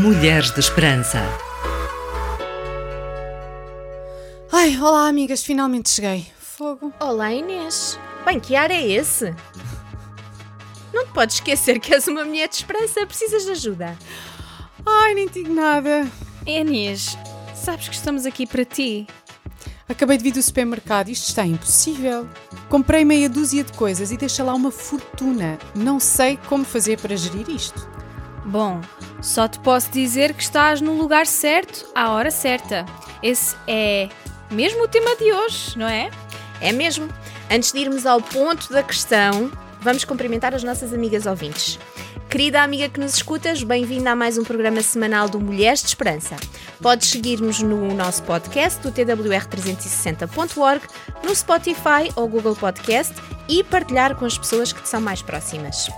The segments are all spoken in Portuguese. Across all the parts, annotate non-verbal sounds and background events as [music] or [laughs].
Mulheres de Esperança. Ai, olá amigas, finalmente cheguei. Fogo. Olá Inês. Bem, que ar é esse? Não te podes esquecer que és uma mulher de esperança, precisas de ajuda. Ai, nem digo nada. Inês, sabes que estamos aqui para ti. Acabei de vir do supermercado, isto está impossível. Comprei meia dúzia de coisas e deixa lá uma fortuna. Não sei como fazer para gerir isto. Bom, só te posso dizer que estás no lugar certo, à hora certa. Esse é mesmo o tema de hoje, não é? É mesmo. Antes de irmos ao ponto da questão, vamos cumprimentar as nossas amigas ouvintes. Querida amiga que nos escutas, bem-vinda a mais um programa semanal do Mulheres de Esperança. Podes seguir-nos no nosso podcast do twr360.org, no Spotify ou Google Podcast e partilhar com as pessoas que te são mais próximas.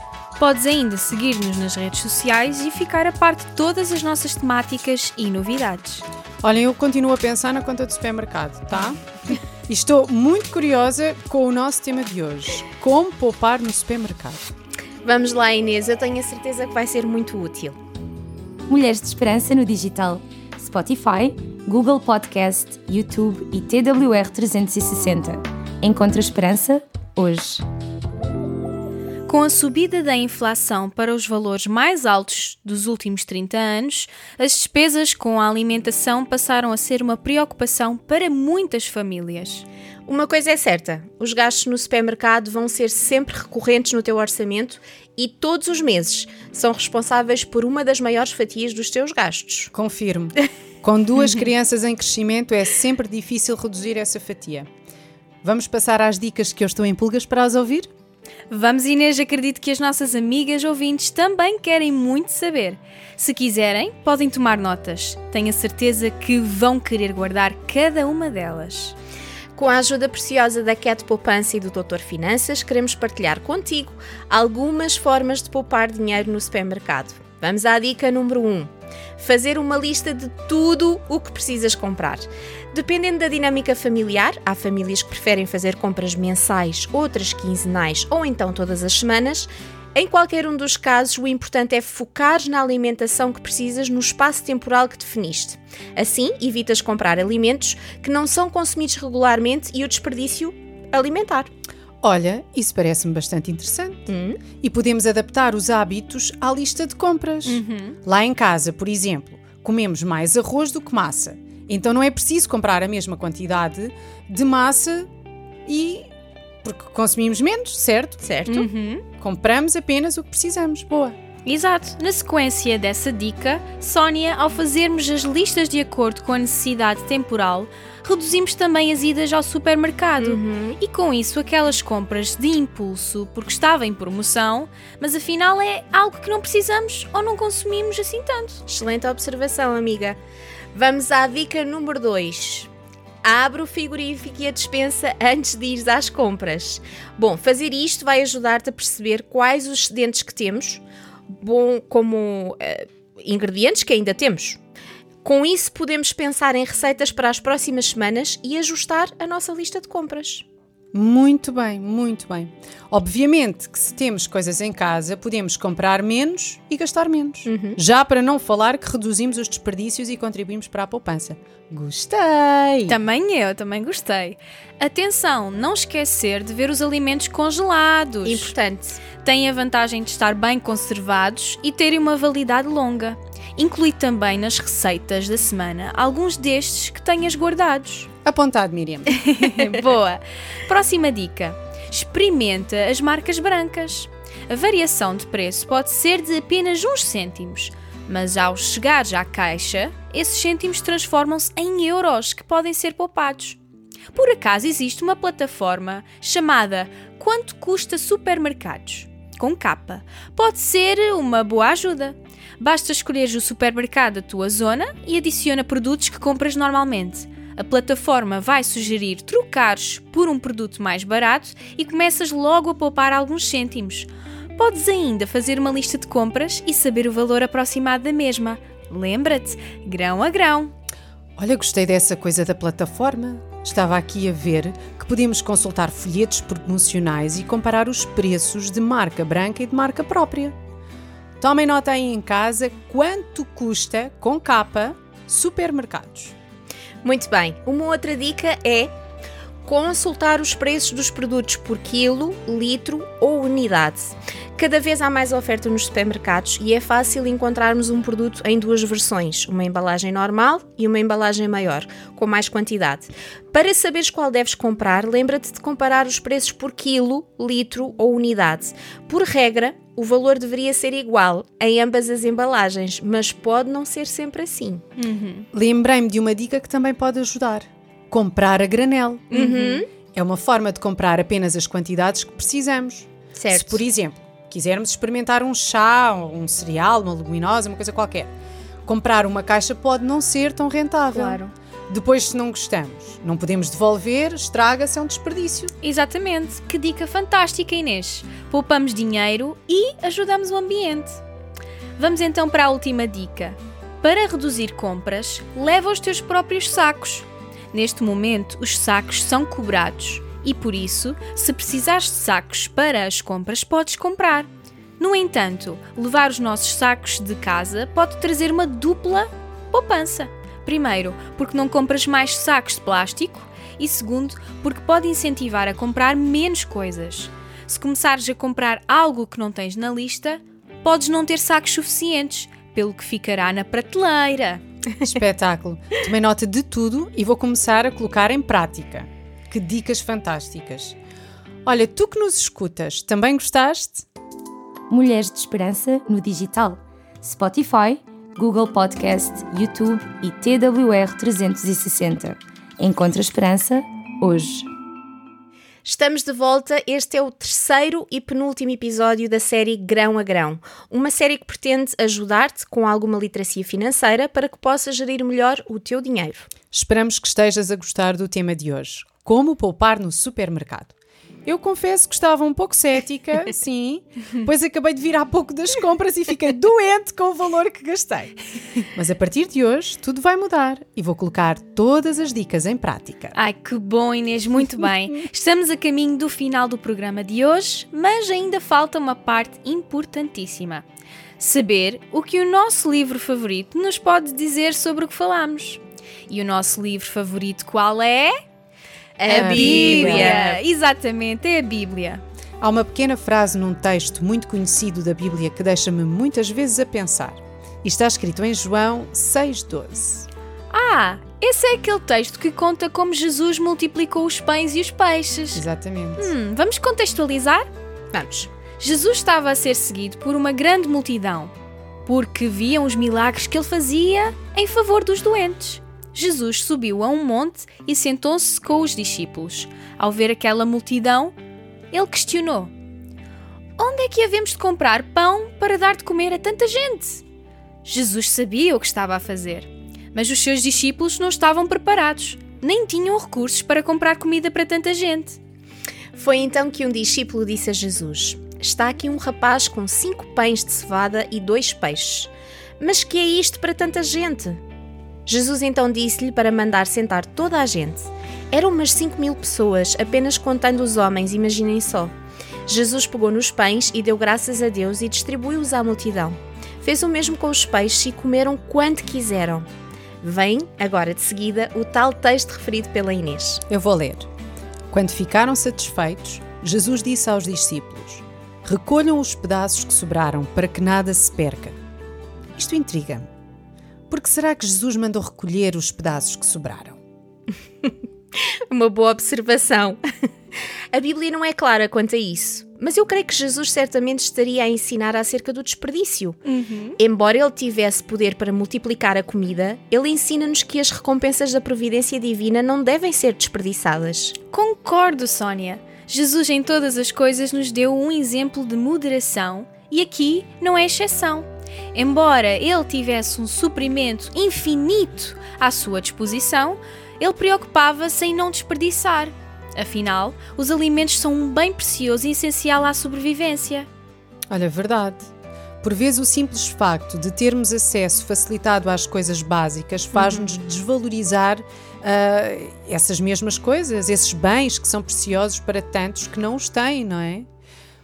Podes ainda seguir-nos nas redes sociais e ficar a par de todas as nossas temáticas e novidades. Olhem, eu continuo a pensar na conta do supermercado, tá? [laughs] E estou muito curiosa com o nosso tema de hoje: como poupar no supermercado. Vamos lá, Inês, eu tenho a certeza que vai ser muito útil. Mulheres de Esperança no digital. Spotify, Google Podcast, YouTube e TWR 360. Encontra esperança hoje. Com a subida da inflação para os valores mais altos dos últimos 30 anos, as despesas com a alimentação passaram a ser uma preocupação para muitas famílias. Uma coisa é certa: os gastos no supermercado vão ser sempre recorrentes no teu orçamento e todos os meses são responsáveis por uma das maiores fatias dos teus gastos. Confirmo. [laughs] Com duas crianças em crescimento é sempre difícil reduzir essa fatia. Vamos passar às dicas que eu estou em pulgas para as ouvir? Vamos, Inês, acredito que as nossas amigas ouvintes também querem muito saber. Se quiserem, podem tomar notas. Tenho a certeza que vão querer guardar cada uma delas. Com a ajuda preciosa da Cat Poupança e do Doutor Finanças, queremos partilhar contigo algumas formas de poupar dinheiro no supermercado. Vamos à dica número 1. Um. Fazer uma lista de tudo o que precisas comprar. Dependendo da dinâmica familiar, há famílias que preferem fazer compras mensais, outras quinzenais ou então todas as semanas. Em qualquer um dos casos, o importante é focar na alimentação que precisas no espaço temporal que definiste. Assim, evitas comprar alimentos que não são consumidos regularmente e o desperdício alimentar. Olha, isso parece-me bastante interessante. Hum? E podemos adaptar os hábitos à lista de compras. Uhum. Lá em casa, por exemplo, comemos mais arroz do que massa. Então não é preciso comprar a mesma quantidade de massa e. porque consumimos menos, certo? Certo? Uhum. Compramos apenas o que precisamos. Boa. Exato. Na sequência dessa dica, Sónia, ao fazermos as listas de acordo com a necessidade temporal, reduzimos também as idas ao supermercado. Uhum. E com isso, aquelas compras de impulso, porque estava em promoção, mas afinal é algo que não precisamos ou não consumimos assim tanto. Excelente observação, amiga. Vamos à dica número 2. Abre o frigorífico e a despensa antes de ires às compras. Bom, fazer isto vai ajudar-te a perceber quais os excedentes que temos, bom como eh, ingredientes que ainda temos. Com isso, podemos pensar em receitas para as próximas semanas e ajustar a nossa lista de compras. Muito bem, muito bem. Obviamente que se temos coisas em casa, podemos comprar menos e gastar menos. Já para não falar que reduzimos os desperdícios e contribuímos para a poupança. Gostei! Também eu, também gostei. Atenção, não esquecer de ver os alimentos congelados. Importante. Têm a vantagem de estar bem conservados e terem uma validade longa. Inclui também nas receitas da semana alguns destes que tenhas guardados. Apontado, Miriam. [laughs] Boa! Próxima dica: experimenta as marcas brancas. A variação de preço pode ser de apenas uns cêntimos, mas ao chegares à caixa, esses cêntimos transformam-se em euros que podem ser poupados. Por acaso existe uma plataforma chamada Quanto Custa Supermercados? Com capa. Pode ser uma boa ajuda. Basta escolheres o supermercado da tua zona e adiciona produtos que compras normalmente. A plataforma vai sugerir trocares por um produto mais barato e começas logo a poupar alguns cêntimos. Podes ainda fazer uma lista de compras e saber o valor aproximado da mesma. Lembra-te, grão a grão. Olha, gostei dessa coisa da plataforma. Estava aqui a ver que podemos consultar folhetos promocionais e comparar os preços de marca branca e de marca própria. Tomem nota aí em casa quanto custa, com capa, supermercados. Muito bem. Uma outra dica é consultar os preços dos produtos por quilo, litro ou unidade. Cada vez há mais oferta nos supermercados e é fácil encontrarmos um produto em duas versões, uma embalagem normal e uma embalagem maior, com mais quantidade. Para saberes qual deves comprar, lembra-te de comparar os preços por quilo, litro ou unidade. Por regra, o valor deveria ser igual em ambas as embalagens, mas pode não ser sempre assim. Uhum. Lembrei-me de uma dica que também pode ajudar comprar a granel. Uhum. É uma forma de comprar apenas as quantidades que precisamos. Certo. Se, por exemplo, quisermos experimentar um chá, um cereal, uma leguminosa, uma coisa qualquer, comprar uma caixa pode não ser tão rentável. Claro. Depois, se não gostamos, não podemos devolver, estraga-se, é um desperdício. Exatamente. Que dica fantástica, Inês. Poupamos dinheiro e ajudamos o ambiente. Vamos então para a última dica. Para reduzir compras, leva os teus próprios sacos. Neste momento, os sacos são cobrados e por isso, se precisares de sacos para as compras, podes comprar. No entanto, levar os nossos sacos de casa pode trazer uma dupla poupança. Primeiro, porque não compras mais sacos de plástico e segundo, porque pode incentivar a comprar menos coisas. Se começares a comprar algo que não tens na lista, podes não ter sacos suficientes, pelo que ficará na prateleira. [laughs] Espetáculo. Tomei nota de tudo e vou começar a colocar em prática. Que dicas fantásticas. Olha, tu que nos escutas, também gostaste? Mulheres de Esperança no digital. Spotify, Google Podcast, YouTube e TWR 360. Encontra esperança hoje. Estamos de volta. Este é o terceiro e penúltimo episódio da série Grão a Grão, uma série que pretende ajudar-te com alguma literacia financeira para que possas gerir melhor o teu dinheiro. Esperamos que estejas a gostar do tema de hoje: como poupar no supermercado. Eu confesso que estava um pouco cética, [laughs] sim, pois acabei de vir há pouco das compras e fiquei doente com o valor que gastei. Mas a partir de hoje tudo vai mudar e vou colocar todas as dicas em prática. Ai, que bom, Inês, muito bem. [laughs] Estamos a caminho do final do programa de hoje, mas ainda falta uma parte importantíssima. Saber o que o nosso livro favorito nos pode dizer sobre o que falamos. E o nosso livro favorito qual é? A, Bíblia. Exatamente, é a Bíblia. Há uma pequena frase num texto muito conhecido da Bíblia que deixa-me muitas vezes a pensar. E está escrito em João 6,12. Ah, esse é aquele texto que conta como Jesus multiplicou os pães e os peixes. Exatamente. Hum, vamos contextualizar? Vamos. Jesus estava a ser seguido por uma grande multidão, porque viam os milagres que ele fazia em favor dos doentes. Jesus subiu a um monte e sentou-se com os discípulos. Ao ver aquela multidão, ele questionou: Onde é que havemos de comprar pão para dar de comer a tanta gente? Jesus sabia o que estava a fazer, mas os seus discípulos não estavam preparados, nem tinham recursos para comprar comida para tanta gente. Foi então que um discípulo disse a Jesus: Está aqui um rapaz com cinco pães de cevada e dois peixes. Mas que é isto para tanta gente? Jesus então disse-lhe para mandar sentar toda a gente. Eram umas 5 mil pessoas, apenas contando os homens, imaginem só. Jesus pegou nos pães e deu graças a Deus e distribuiu-os à multidão. Fez o mesmo com os peixes e comeram quanto quiseram. Vem, agora de seguida, o tal texto referido pela Inês. Eu vou ler. Quando ficaram satisfeitos, Jesus disse aos discípulos: Recolham os pedaços que sobraram para que nada se perca. Isto intriga-me. Por que será que Jesus mandou recolher os pedaços que sobraram? [laughs] Uma boa observação. A Bíblia não é clara quanto a isso, mas eu creio que Jesus certamente estaria a ensinar acerca do desperdício. Uhum. Embora ele tivesse poder para multiplicar a comida, ele ensina-nos que as recompensas da providência divina não devem ser desperdiçadas. Concordo, Sónia. Jesus em todas as coisas nos deu um exemplo de moderação e aqui não é exceção. Embora ele tivesse um suprimento infinito à sua disposição, ele preocupava-se em não desperdiçar. Afinal, os alimentos são um bem precioso e essencial à sobrevivência. Olha, verdade. Por vezes, o simples facto de termos acesso facilitado às coisas básicas faz-nos uhum. desvalorizar uh, essas mesmas coisas, esses bens que são preciosos para tantos que não os têm, não é?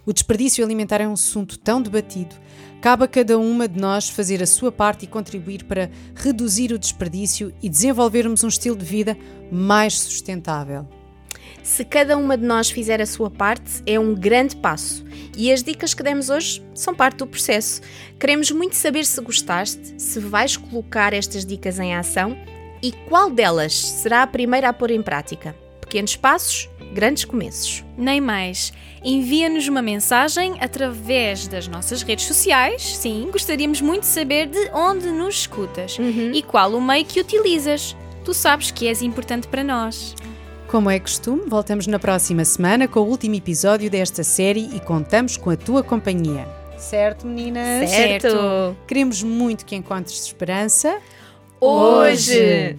O desperdício alimentar é um assunto tão debatido. Cabe a cada uma de nós fazer a sua parte e contribuir para reduzir o desperdício e desenvolvermos um estilo de vida mais sustentável. Se cada uma de nós fizer a sua parte, é um grande passo. E as dicas que demos hoje são parte do processo. Queremos muito saber se gostaste, se vais colocar estas dicas em ação e qual delas será a primeira a pôr em prática. Pequenos passos, grandes começos. Nem mais. Envia-nos uma mensagem através das nossas redes sociais. Sim, gostaríamos muito de saber de onde nos escutas Uhum. e qual o meio que utilizas. Tu sabes que és importante para nós. Como é costume, voltamos na próxima semana com o último episódio desta série e contamos com a tua companhia. Certo, meninas? Certo. Queremos muito que encontres esperança. Hoje.